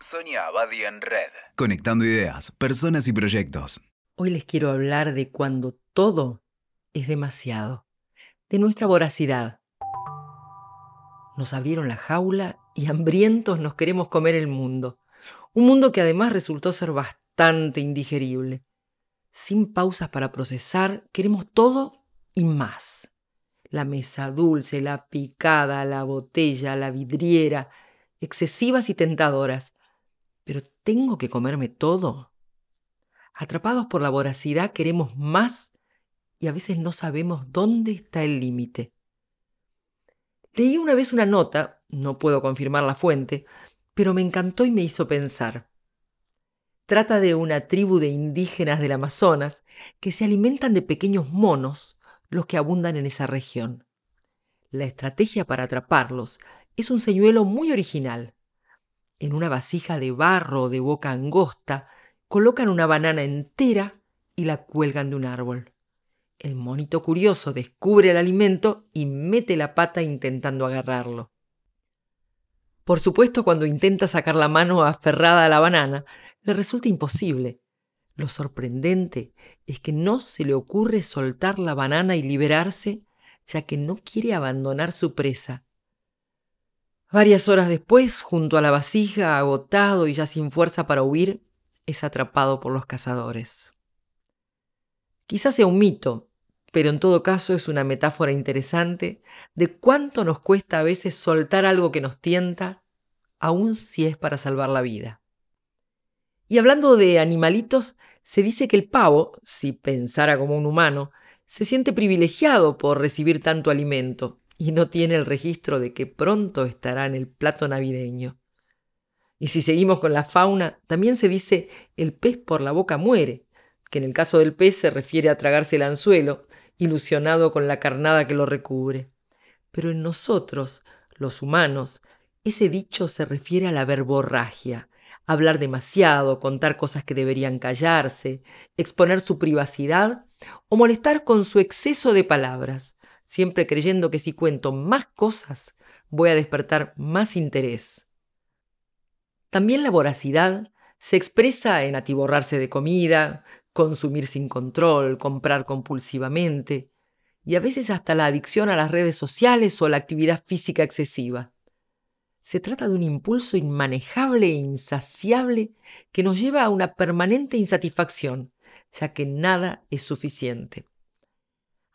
Sonia Abadi en Red. Conectando ideas, personas y proyectos. Hoy les quiero hablar de cuando todo es demasiado. De nuestra voracidad. Nos abrieron la jaula y hambrientos nos queremos comer el mundo. Un mundo que además resultó ser bastante indigerible. Sin pausas para procesar, queremos todo y más. La mesa dulce, la picada, la botella, la vidriera, excesivas y tentadoras pero ¿tengo que comerme todo? Atrapados por la voracidad queremos más y a veces no sabemos dónde está el límite. Leí una vez una nota, no puedo confirmar la fuente, pero me encantó y me hizo pensar. Trata de una tribu de indígenas del Amazonas que se alimentan de pequeños monos, los que abundan en esa región. La estrategia para atraparlos es un señuelo muy original. En una vasija de barro de boca angosta, colocan una banana entera y la cuelgan de un árbol. El monito curioso descubre el alimento y mete la pata intentando agarrarlo. Por supuesto, cuando intenta sacar la mano aferrada a la banana, le resulta imposible. Lo sorprendente es que no se le ocurre soltar la banana y liberarse, ya que no quiere abandonar su presa. Varias horas después, junto a la vasija, agotado y ya sin fuerza para huir, es atrapado por los cazadores. Quizás sea un mito, pero en todo caso es una metáfora interesante de cuánto nos cuesta a veces soltar algo que nos tienta, aun si es para salvar la vida. Y hablando de animalitos, se dice que el pavo, si pensara como un humano, se siente privilegiado por recibir tanto alimento, y no tiene el registro de que pronto estará en el plato navideño. Y si seguimos con la fauna, también se dice el pez por la boca muere, que en el caso del pez se refiere a tragarse el anzuelo, ilusionado con la carnada que lo recubre. Pero en nosotros, los humanos, ese dicho se refiere a la verborragia, hablar demasiado, contar cosas que deberían callarse, exponer su privacidad o molestar con su exceso de palabras siempre creyendo que si cuento más cosas voy a despertar más interés. También la voracidad se expresa en atiborrarse de comida, consumir sin control, comprar compulsivamente y a veces hasta la adicción a las redes sociales o la actividad física excesiva. Se trata de un impulso inmanejable e insaciable que nos lleva a una permanente insatisfacción, ya que nada es suficiente.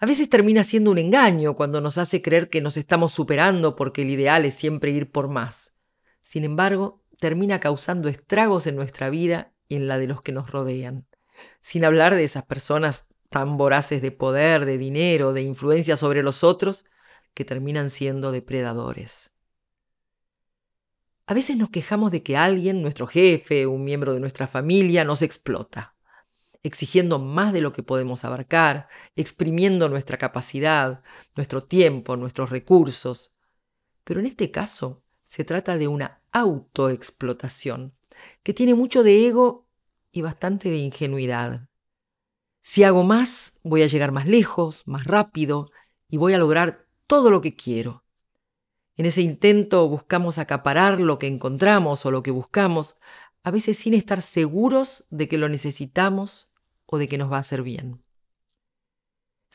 A veces termina siendo un engaño cuando nos hace creer que nos estamos superando porque el ideal es siempre ir por más. Sin embargo, termina causando estragos en nuestra vida y en la de los que nos rodean. Sin hablar de esas personas tan voraces de poder, de dinero, de influencia sobre los otros, que terminan siendo depredadores. A veces nos quejamos de que alguien, nuestro jefe, un miembro de nuestra familia, nos explota exigiendo más de lo que podemos abarcar, exprimiendo nuestra capacidad, nuestro tiempo, nuestros recursos. Pero en este caso se trata de una autoexplotación, que tiene mucho de ego y bastante de ingenuidad. Si hago más, voy a llegar más lejos, más rápido, y voy a lograr todo lo que quiero. En ese intento buscamos acaparar lo que encontramos o lo que buscamos, a veces sin estar seguros de que lo necesitamos de que nos va a hacer bien.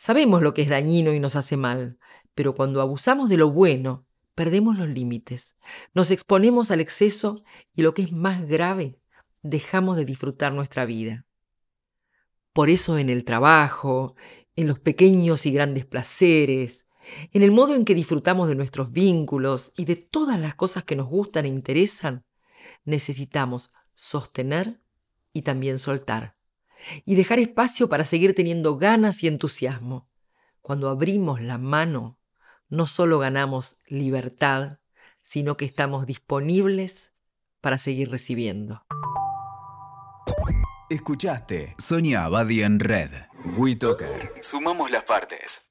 Sabemos lo que es dañino y nos hace mal, pero cuando abusamos de lo bueno, perdemos los límites, nos exponemos al exceso y lo que es más grave, dejamos de disfrutar nuestra vida. Por eso en el trabajo, en los pequeños y grandes placeres, en el modo en que disfrutamos de nuestros vínculos y de todas las cosas que nos gustan e interesan, necesitamos sostener y también soltar y dejar espacio para seguir teniendo ganas y entusiasmo. Cuando abrimos la mano, no solo ganamos libertad, sino que estamos disponibles para seguir recibiendo. Escuchaste Sonia Abadi en Red. WeToker. Sumamos las partes.